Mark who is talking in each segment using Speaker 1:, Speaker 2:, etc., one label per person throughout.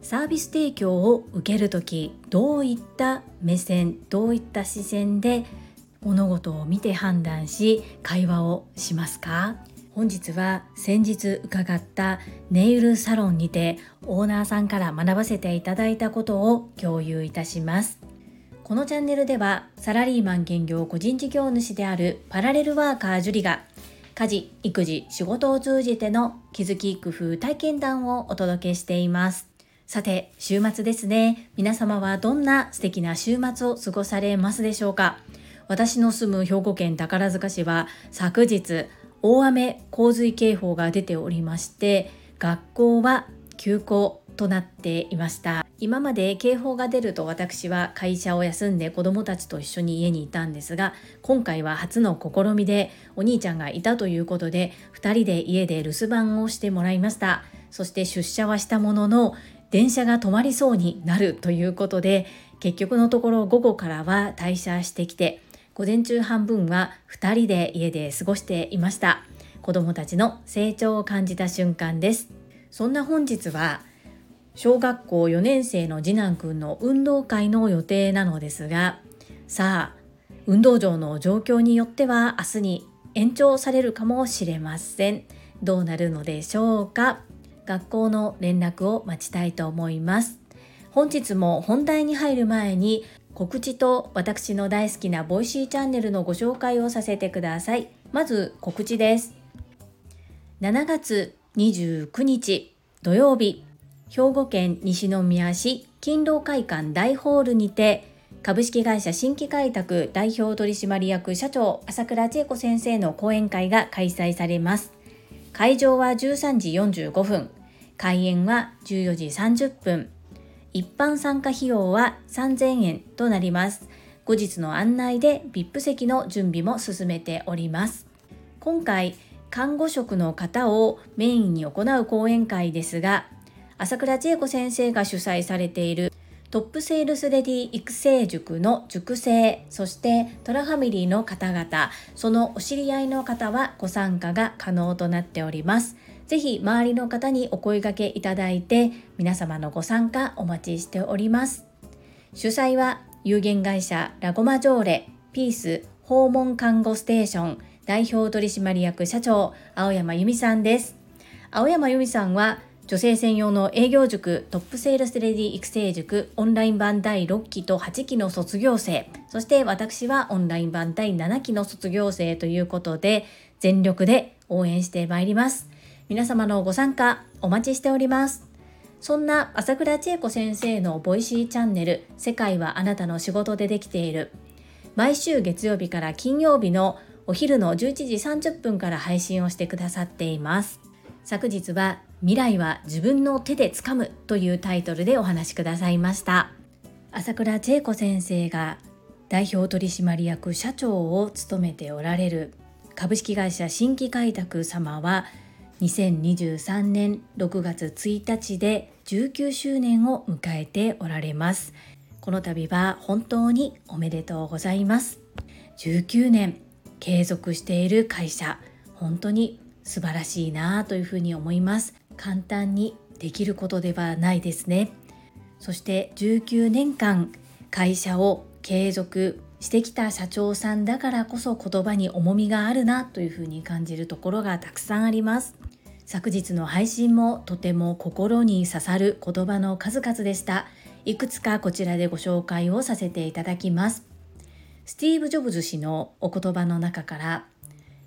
Speaker 1: サービス提供を受ける時どういった目線どういった視線で物事を見て判断し会話をしますか？本日は先日伺ったネイルサロンにてオーナーさんから学ばせていただいたことを共有いたします。このチャンネルではサラリーマン兼業個人事業主であるパラレルワーカージュリが家事、育児、仕事を通じての気づき、工夫、体験談をお届けしています。さて、週末ですね。皆様はどんな素敵な週末を過ごされますでしょうか？私の住む兵庫県宝塚市は昨日大雨洪水警報が出ておりまして学校は休校。となっていました。今まで警報が出ると私は会社を休んで子供たちと一緒に家にいたんですが今回は初の試みでお兄ちゃんがいたということで2人で家で留守番をしてもらいました。そして出社はしたものの電車が止まりそうになるということで結局のところ午後からは退社してきて午前中半分は2人で家で過ごしていました。子供たちの成長を感じた瞬間です。そんな本日は小学校4年生の次男くんの運動会の予定なのですがさあ運動場の状況によっては明日に延長されるかもしれません。どうなるのでしょうか？学校の連絡を待ちたいと思います。本日も本題に入る前に告知と私の大好きなボイシーチャンネルのご紹介をさせてください。まず告知です。7月29日土曜日。兵庫県西宮市勤労会館大ホールにて株式会社新規開拓代表取締役社長朝倉千恵子先生の講演会が開催されます会場は13時45分開演は14時30分。一般参加費用は3000円となります。後日の案内で VIP 席の準備も進めております。今回、看護職の方をメインに行う講演会ですが、朝倉千恵子先生が主催されているトップセールスレディ育成塾の塾生、そしてトラファミリーの方々、そのお知り合いの方はご参加が可能となっております。ぜひ周りの方にお声掛けいただいて皆様のご参加お待ちしております。主催は有限会社ラゴマジョーレピース訪問看護ステーション代表取締役社長青山由美さんです。青山由美さんは女性専用の営業塾トップセールスレディ育成塾オンライン版第6期と8期の卒業生そして私はオンライン版第7期の卒業生ということで全力で応援してまいります。皆様のご参加お待ちしております。そんな朝倉千恵子先生のボイシーチャンネル世界はあなたの仕事でできている毎週月曜日から金曜日のお昼の11時30分から配信をしてくださっています。昨日は未来は自分の手でつかむというタイトルでお話しくださいました。朝倉千恵子先生が代表取締役社長を務めておられる株式会社新規開拓様は2023年6月1日で19周年を迎えておられます。この度は本当におめでとうございます。19年継続している会社本当に素晴らしいなというふうに思います。簡単にできることではないですねそして19年間会社を継続してきた社長さんだからこそ言葉に重みがあるなというふうに感じるところがたくさんあります昨日の配信もとても心に刺さる言葉の数々でした。いくつかこちらでご紹介をさせていただきます。スティーブ・ジョブズ氏のお言葉の中から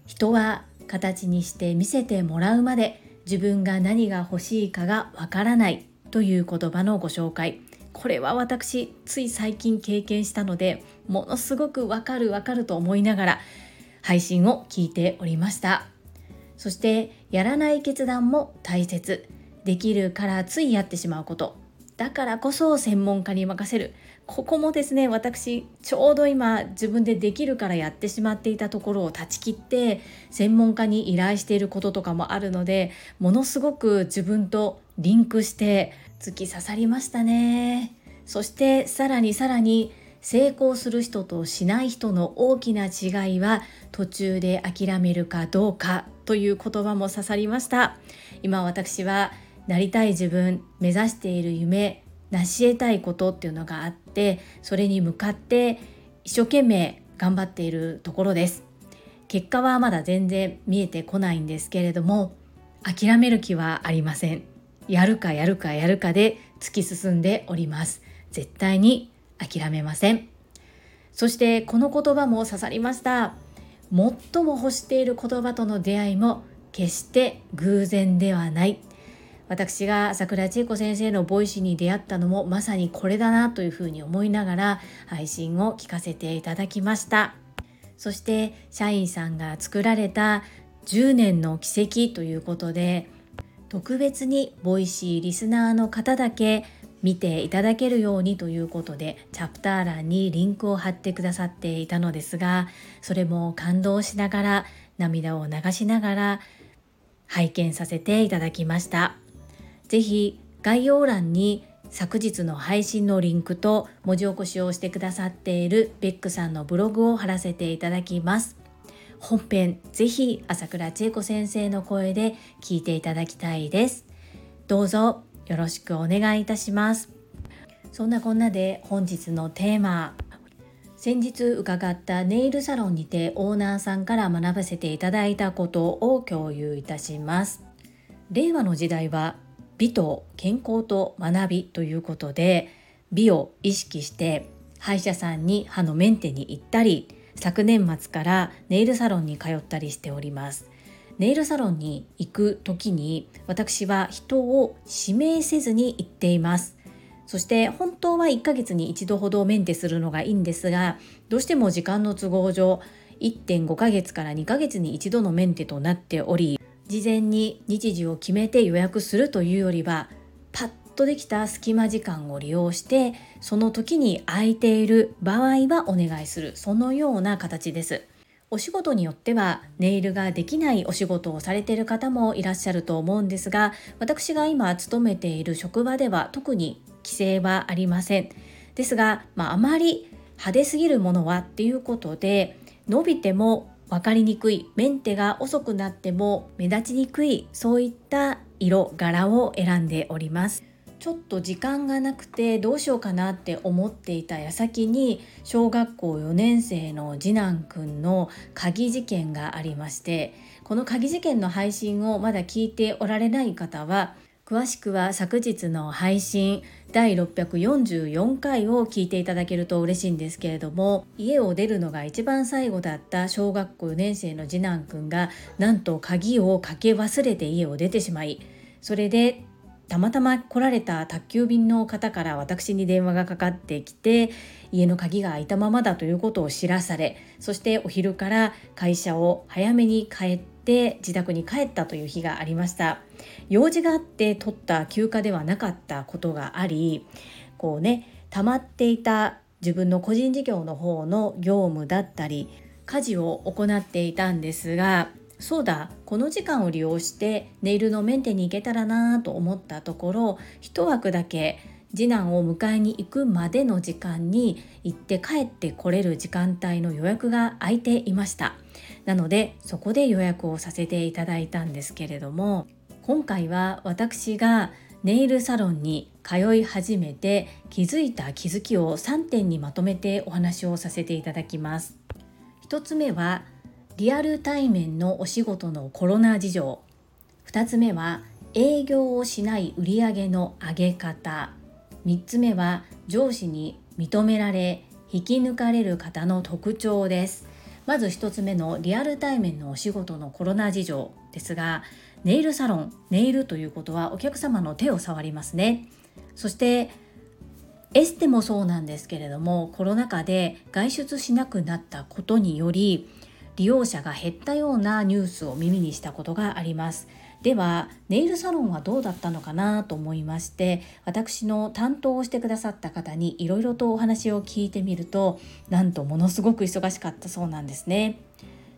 Speaker 1: 人は形にして見せてもらうまで自分が何が欲しいかがわからないという言葉のご紹介。これは私つい最近経験したのでものすごくわかるわかると思いながら配信を聞いておりました。そしてやらない決断も大切。できるからついやってしまうこと。だからこそ専門家に任せる。ここもですね私ちょうど今自分でできるからやってしまっていたところを断ち切って専門家に依頼していることとかもあるのでものすごく自分とリンクして突き刺さりましたね。そしてさらにさらに成功する人としない人の大きな違いは途中で諦めるかどうかという言葉も刺さりました。今私はなりたい自分目指している夢成し得たいことっていうのがあってそれに向かって一生懸命頑張っているところです。結果はまだ全然見えてこないんですけれども諦める気はありません。やるかやるかやるかで突き進んでおります。絶対に諦めません。そしてこの言葉も刺さりました。最も欲している言葉との出会いも決して偶然ではない。私が朝倉千恵子先生のボイシーに出会ったのもまさにこれだなというふうに思いながら配信を聞かせていただきました。そして社員さんが作られた10年の軌跡ということで特別にボイシーリスナーの方だけ見ていただけるようにということでチャプター欄にリンクを貼ってくださっていたのですがそれも感動しながら涙を流しながら拝見させていただきました。是非概要欄に昨日の配信のリンクと文字起こしをしてくださっているベックさんのブログを貼らせていただきます。本編ぜひ朝倉千恵子先生の声で聞いていただきたいです。どうぞよろしくお願いいたします。そんなこんなで本日のテーマ。先日伺ったネイルサロンにてオーナーさんから学ばせていただいたことを共有いたします。令和の時代は美と健康と学びということで美を意識して歯医者さんに歯のメンテに行ったり昨年末からネイルサロンに通ったりしております。ネイルサロンに行く時に私は人を指名せずに行っています。そして本当は1ヶ月に1度ほどメンテするのがいいんですがどうしても時間の都合上1.5ヶ月から2ヶ月に1度のメンテとなっており事前に日時を決めて予約するというよりはパッとできた隙間時間を利用してその時に空いている場合はお願いする。そのような形です。お仕事によってはネイルができないお仕事をされている方もいらっしゃると思うんですが私が今勤めている職場では特に規制はありません。ですが、まあ、あまり派手すぎるものはっていうことで伸びても分かりにくいメンテが遅くなっても目立ちにくいそういった色柄を選んでおります。ちょっと時間がなくてどうしようかなって思っていた矢先に小学校4年生の次男くんの鍵事件がありましてこの鍵事件の配信をまだ聞いておられない方は詳しくは昨日の配信第644回を聞いていただけると嬉しいんですけれども家を出るのが一番最後だった小学校4年生の次男くんがなんと鍵をかけ忘れて家を出てしまいそれでたまたま来られた宅急便の方から私に電話がかかってきて家の鍵が開いたままだということを知らされそしてお昼から会社を早めに帰って自宅に帰ったという日がありました。用事があって取った休暇ではなかったことがありこうね溜まっていた自分の個人事業の方の業務だったり家事を行っていたんですがそうだこの時間を利用してネイルのメンテに行けたらなと思ったところ一枠だけ次男を迎えに行くまでの時間に行って帰ってこれる時間帯の予約が空いていました。なのでそこで予約をさせていただいたんですけれども今回は私がネイルサロンに通い始めて気づいた気づきを3点にまとめてお話をさせていただきます。1つ目はリアル対面のお仕事のコロナ事情。2つ目は営業をしない売上の上げ方。3つ目は上司に認められ引き抜かれる方の特徴です。まず1つ目のリアル対面のお仕事のコロナ事情ですがネイルサロンネイルということはお客様の手を触りますね。そしてエステもそうなんですけれどもコロナ禍で外出しなくなったことにより利用者が減ったようなニュースを耳にしたことがあります。ではネイルサロンはどうだったのかなと思いまして私の担当をしてくださった方にいろいろとお話を聞いてみるとなんとものすごく忙しかったそうなんですね。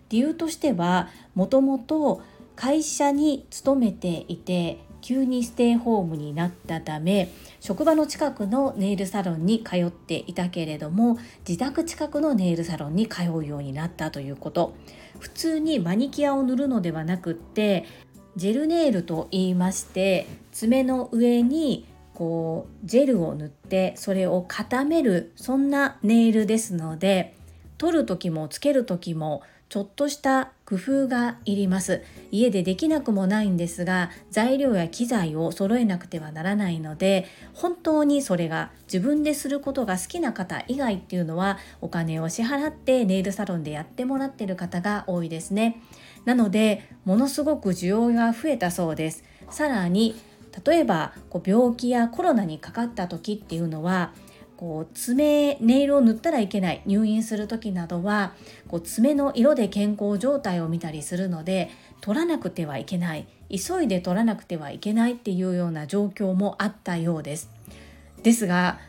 Speaker 1: 理由としてはもともと会社に勤めていて急にステイホームになったため職場の近くのネイルサロンに通っていたけれども自宅近くのネイルサロンに通うようになったということ。普通にマニキュアを塗るのではなくってジェルネイルと言いまして爪の上にこうジェルを塗ってそれを固めるそんなネイルですので取る時もつける時もちょっとした工夫がいります。家でできなくもないんですが材料や機材を揃えなくてはならないので本当にそれが自分ですることが好きな方以外っていうのはお金を支払ってネイルサロンでやってもらってる方が多いですね。なのでものすごく需要が増えたそうですさらに例えばこう病気やコロナにかかった時っていうのはこう爪ネイルを塗ったらいけない入院する時などはこう爪の色で健康状態を見たりするので取らなくてはいけない急いで取らなくてはいけないっていうような状況もあったようです。ですが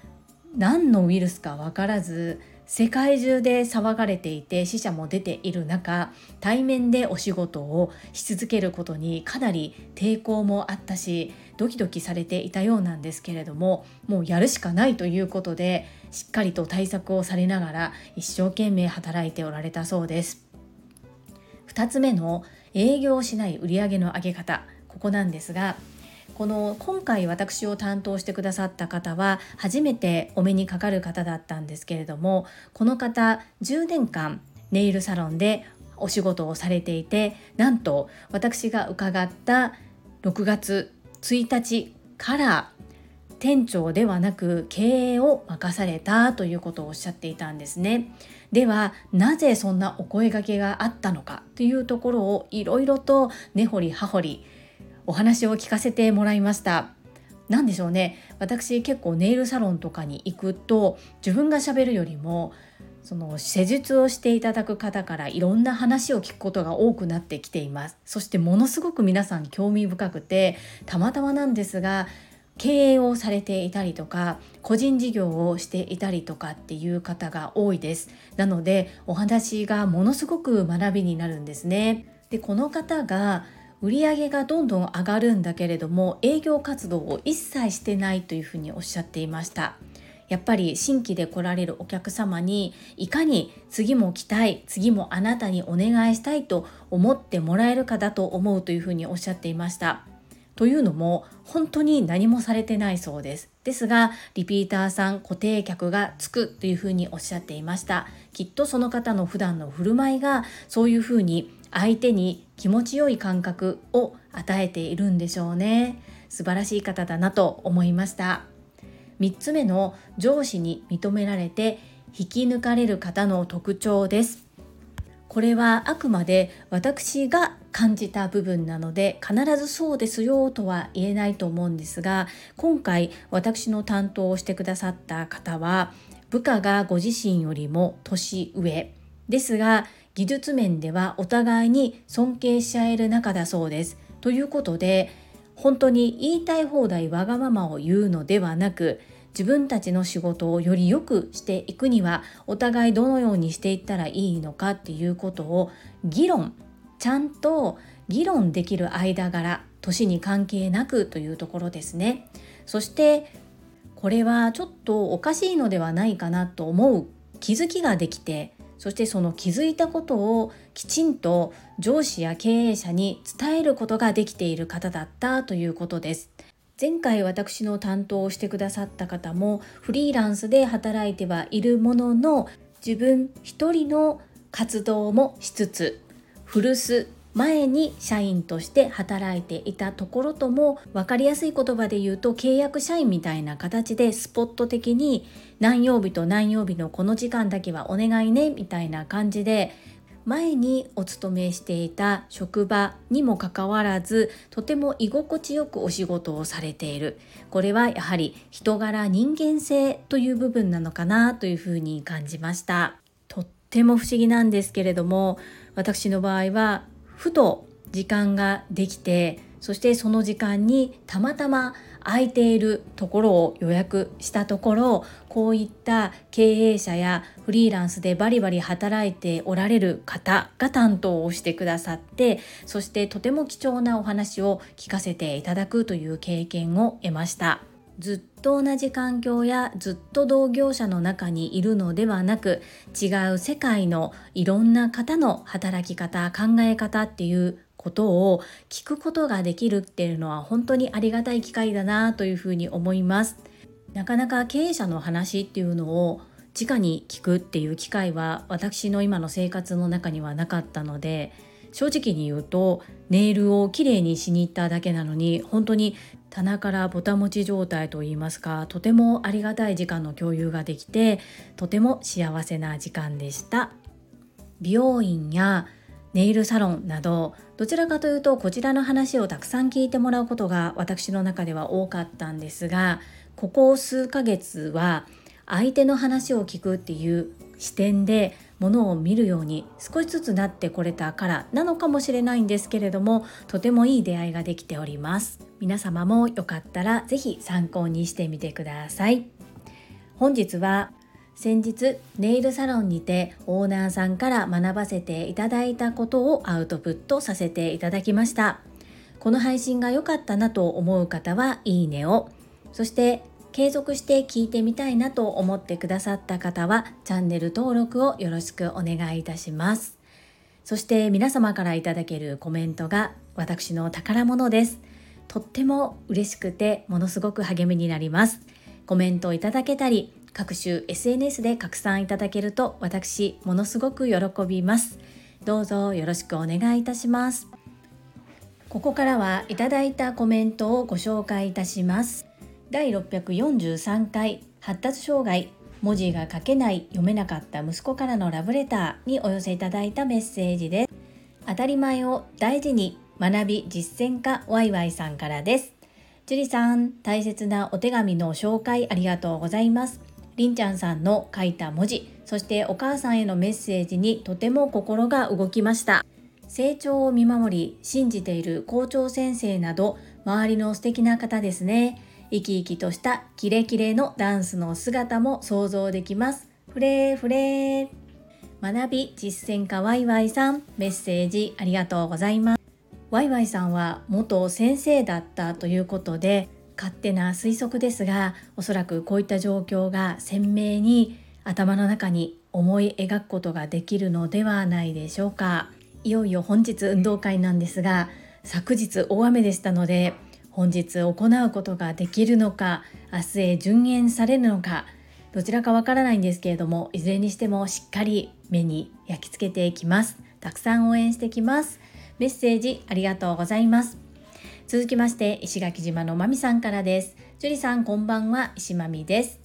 Speaker 1: 何のウイルスか分からず世界中で騒がれていて死者も出ている中対面でお仕事をし続けることにかなり抵抗もあったしドキドキされていたようなんですけれどももうやるしかないということでしっかりと対策をされながら一生懸命働いておられたそうです。2つ目の営業しない売上の上げ方ここなんですがこの今回私を担当してくださった方は初めてお目にかかる方だったんですけれどもこの方10年間ネイルサロンでお仕事をされていてなんと私が伺った6月1日から店長ではなく経営を任されたということをおっしゃっていたんですね。ではなぜそんなお声がけがあったのかというところをいろいろと根掘り葉掘りお話を聞かせてもらいました。何でしょうね。私結構ネイルサロンとかに行くと自分がしゃべるよりもその施術をしていただく方からいろんな話を聞くことが多くなってきています。そしてものすごく皆さん興味深くてたまたまなんですが経営をされていたりとか個人事業をしていたりとかっていう方が多いです。なのでお話がものすごく学びになるんですね。でこの方が売り上げがどんどん上がるんだけれども営業活動を一切してないというふうにおっしゃっていました。やっぱり新規で来られるお客様にいかに次も来たい次もあなたにお願いしたいと思ってもらえるかだと思うというふうにおっしゃっていました。というのも本当に何もされてないそうです。ですがリピーターさん固定客がつくというふうにおっしゃっていました。きっとその方の普段の振る舞いがそういうふうに相手に気持ちよい感覚を与えているんでしょうね。素晴らしい方だなと思いました。3つ目の上司に認められて引き抜かれる方の特徴です。これはあくまで私が感じた部分なので必ずそうですよとは言えないと思うんですが今回私の担当をしてくださった方は部下がご自身よりも年上ですが技術面ではお互いに尊敬し合える仲だそうです。ということで本当に言いたい放題わがままを言うのではなく自分たちの仕事をより良くしていくにはお互いどのようにしていったらいいのかっていうことを議論ちゃんと議論できる間柄年に関係なくというところですねそしてこれはちょっとおかしいのではないかなと思う気づきができてそしてその気づいたことをきちんと上司や経営者に伝えることができている方だったということです。前回私の担当をしてくださった方もフリーランスで働いてはいるものの自分一人の活動もしつつ古巣前に社員として働いていたところとも分かりやすい言葉で言うと契約社員みたいな形でスポット的に何曜日と何曜日のこの時間だけはお願いねみたいな感じで前にお勤めしていた職場にもかかわらずとても居心地よくお仕事をされている。これはやはり人柄人間性という部分なのかなというふうに感じました。とっても不思議なんですけれども私の場合はふと時間ができてそしてその時間にたまたま空いているところを予約したところこういった経営者やフリーランスでバリバリ働いておられる方が担当をしてくださってそしてとても貴重なお話を聞かせていただくという経験を得ました。ずっと同じ環境やずっと同業者の中にいるのではなく違う世界のいろんな方の働き方考え方っていうことを聞くことができるっていうのは本当にありがたい機会だなというふうに思います。なかなか経営者の話っていうのを直に聞くっていう機会は私の今の生活の中にはなかったので正直に言うとネイルをきれいにしに行っただけなのに本当に棚からぼたもち状態といいますかとてもありがたい時間の共有ができてとても幸せな時間でした。美容院やネイルサロンなどどちらかというとこちらの話をたくさん聞いてもらうことが私の中では多かったんですがここ数ヶ月は相手の話を聞くっていう視点でものを見るように少しずつなってこれたからなのかもしれないんですけれどもとてもいい出会いができております。皆様もよかったら是非参考にしてみてください。本日は先日ネイルサロンにてオーナーさんから学ばせていただいたことをアウトプットさせていただきました。この配信が良かったなと思う方はいいねを。そして継続して聞いてみたいなと思ってくださった方はチャンネル登録をよろしくお願いいたします。そして皆様からいただけるコメントが私の宝物です。とっても嬉しくてものすごく励みになります。コメントをいただけたり各種 SNS で拡散いただけると私ものすごく喜びます。どうぞよろしくお願いいたします。ここからはいただいたコメントをご紹介いたします。第643回発達障害文字が書けない読めなかった息子からのラブレターにお寄せいただいたメッセージです。当たり前を大事に学び実践家ワイワイさんからです。樹里さん大切なお手紙の紹介ありがとうございます。りんちゃんさんの書いた文字そしてお母さんへのメッセージにとても心が動きました。成長を見守り信じている校長先生など周りの素敵な方ですね。生き生きとしたキレキレのダンスの姿も想像できます。フレーフレー。学び実践家ワイワイさん、メッセージありがとうございます。ワイワイさんは元先生だったということで、勝手な推測ですが、おそらくこういった状況が鮮明に頭の中に思い描くことができるのではないでしょうか。いよいよ本日運動会なんですが、昨日大雨でしたので本日行うことができるのか明日へ順延されるのかどちらかわからないんですけれどもいずれにしてもしっかり目に焼き付けていきます。たくさん応援してきます。メッセージありがとうございます。続きまして石垣島のまみさんからです。樹里さんこんばんは石まみです。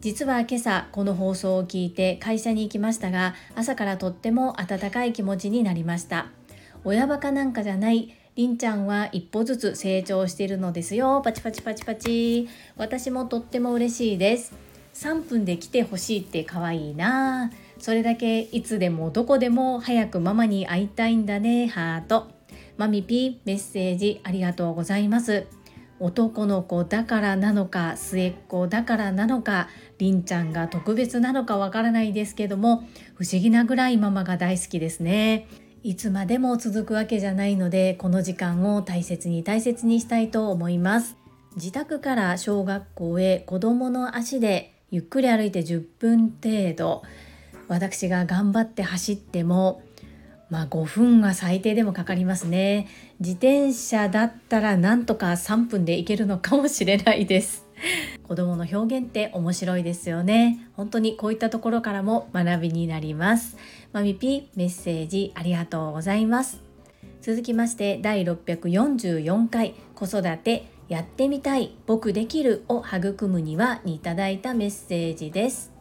Speaker 1: 実は今朝この放送を聞いて会社に行きましたが朝からとっても温かい気持ちになりました。親バカなんかじゃないりんちゃんは一歩ずつ成長しているのですよ。パチパチパチパチ。私もとっても嬉しいです。3分で来てほしいって可愛いな。それだけいつでもどこでも早くママに会いたいんだね。ハート。マミピーメッセージありがとうございます。男の子だからなのか末っ子だからなのかりんちゃんが特別なのかわからないですけども不思議なぐらいママが大好きですね。いつまでも続くわけじゃないのでこの時間を大切に大切にしたいと思います。自宅から小学校へ子供の足でゆっくり歩いて10分程度。私が頑張って走ってもまあ5分は最低でもかかりますね。自転車だったらなんとか3分で行けるのかもしれないです。子供の表現って面白いですよね。本当にこういったところからも学びになります。まみぴメッセージありがとうございます。続きまして第644回子育てやってみたい僕できるを育むにはにいただいたメッセージです。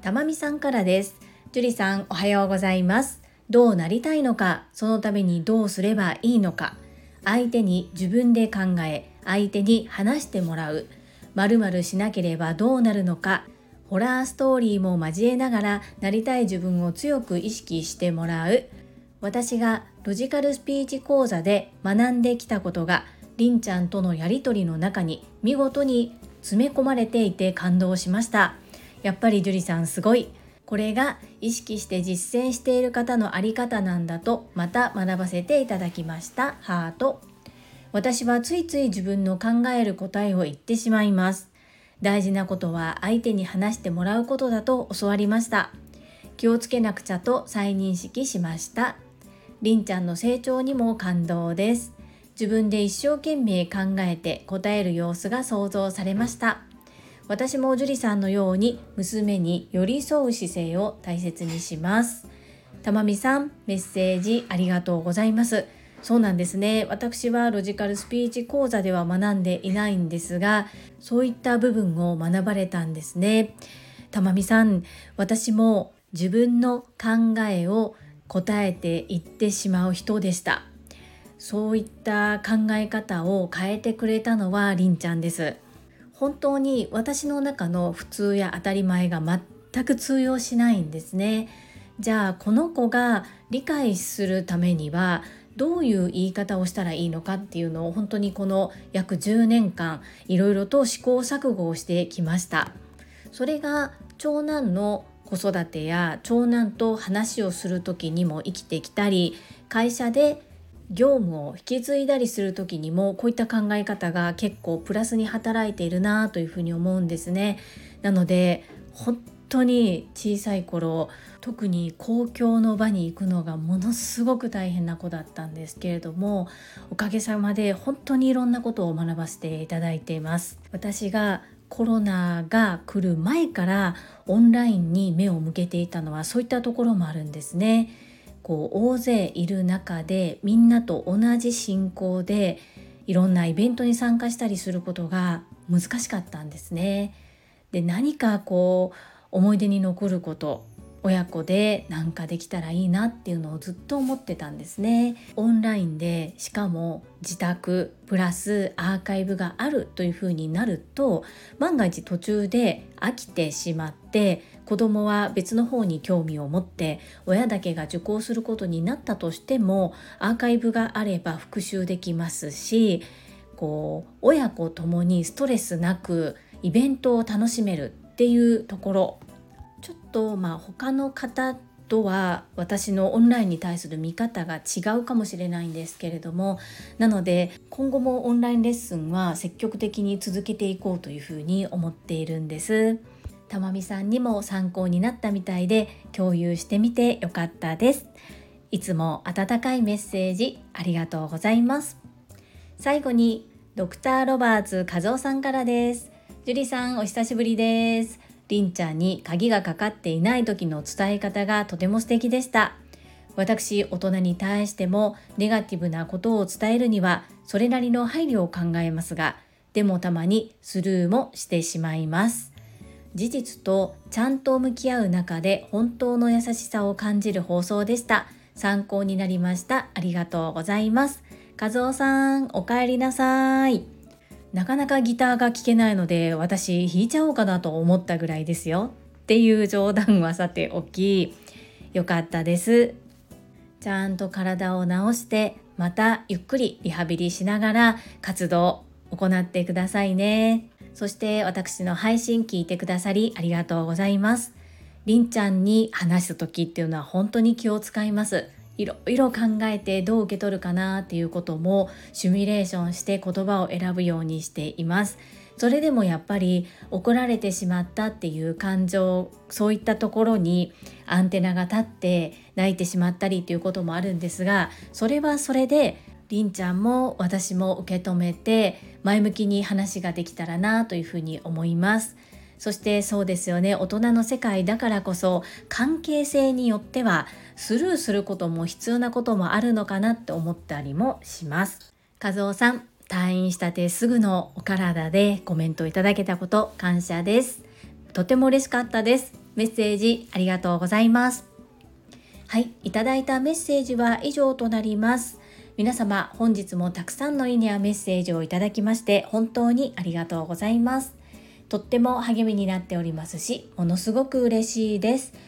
Speaker 1: たまみさんからです。樹里さんおはようございます。どうなりたいのかそのためにどうすればいいのか。相手に自分で考え相手に話してもらう。〇〇しなければどうなるのか。ホラーストーリーも交えながらなりたい自分を強く意識してもらう。私がロジカルスピーチ講座で学んできたことがりんちゃんとのやり取りの中に見事に詰め込まれていて感動しました。やっぱり樹里さんすごい。これが意識して実践している方のあり方なんだとまた学ばせていただきました。ハート。私はついつい自分の考える答えを言ってしまいます。大事なことは相手に話してもらうことだと教わりました。気をつけなくちゃと再認識しました。りんちゃんの成長にも感動です。自分で一生懸命考えて答える様子が想像されました。私も樹里さんのように娘に寄り添う姿勢を大切にします。たまみさんメッセージありがとうございます。そうなんですね。私はロジカルスピーチ講座では学んでいないんですがそういった部分を学ばれたんですね。たまみさん私も自分の考えを答えていってしまう人でした。そういった考え方を変えてくれたのはりんちゃんです。本当に私の中の普通や当たり前が全く通用しないんですね。じゃあこの子が理解するためにはどういう言い方をしたらいいのかっていうのを本当にこの約10年間いろいろと試行錯誤をしてきましたそれが長男の子育てや長男と話をする時にも生きてきたり会社で業務を引き継いだりする時にもこういった考え方が結構プラスに働いているなというふうに思うんですね。なので本当に小さい頃特に公共の場に行くのがものすごく大変な子だったんですけれどもおかげさまで本当にいろんなことを学ばせていただいています私がコロナが来る前からオンラインに目を向けていたのはそういったところもあるんですね。こう大勢いる中でみんなと同じ進行でいろんなイベントに参加したりすることが難しかったんですね。で何かこう思い出に残ること親子でなんかできたらいいなっていうのをずっと思ってたんですね。オンラインでしかも自宅プラスアーカイブがあるというふうになると万が一途中で飽きてしまって子供は別の方に興味を持って親だけが受講することになったとしてもアーカイブがあれば復習できますしこう親子ともにストレスなくイベントを楽しめるっていうところとまあ他の方とは私のオンラインに対する見方が違うかもしれないんですけれどもなので今後もオンラインレッスンは積極的に続けていこうというふうに思っているんです。たまみさんにも参考になったみたいで共有してみてよかったです。いつも温かいメッセージありがとうございます。最後にドクターロバーツ和夫さんからです。樹里さんお久しぶりです。りんちゃんに鍵がかかっていない時の伝え方がとても素敵でした。私大人に対してもネガティブなことを伝えるにはそれなりの配慮を考えますがでもたまにスルーもしてしまいます。事実とちゃんと向き合う中で本当の優しさを感じる放送でした。参考になりました。ありがとうございます。和夫さんお帰りなさい。なかなかギターが聴けないので私弾いちゃおうかなと思ったぐらいですよ。っていう冗談はさておきよかったです。ちゃんと体を治してまたゆっくりリハビリしながら活動を行ってくださいね。そして私の配信聞いてくださりありがとうございます。りんちゃんに話す時っていうのは本当に気を使います。いろいろ考えてどう受け取るかなっていうこともシミュレーションして言葉を選ぶようにしています。それでもやっぱり怒られてしまったっていう感情そういったところにアンテナが立って泣いてしまったりっていうこともあるんですがそれはそれでりんちゃんも私も受け止めて前向きに話ができたらなというふうに思います。そしてそうですよね大人の世界だからこそ関係性によってはスルーすることも必要なこともあるのかなって思ったりもします。和夫さん退院したてすぐのお体でコメントいただけたこと感謝です。とても嬉しかったです。メッセージありがとうございます。はいいただいたメッセージは以上となります。皆様本日もたくさんのいいねやメッセージをいただきまして本当にありがとうございます。とっても励みになっておりますし、ものすごく嬉しいです。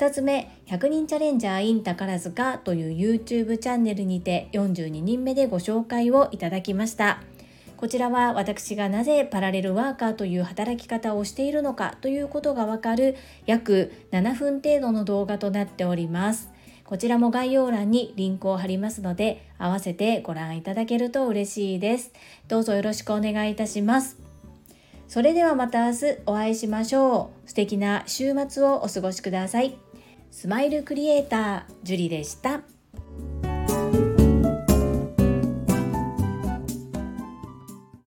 Speaker 1: 2つ目100人チャレンジャー in 宝塚という YouTube チャンネルにて42人目でご紹介をいただきました。こちらは私がなぜパラレルワーカーという働き方をしているのかということがわかる約7分程度の動画となっております。こちらも概要欄にリンクを貼りますので合わせてご覧いただけると嬉しいです。どうぞよろしくお願いいたします。それではまた明日お会いしましょう。素敵な週末をお過ごしください。スマイルクリエイタージュリでした。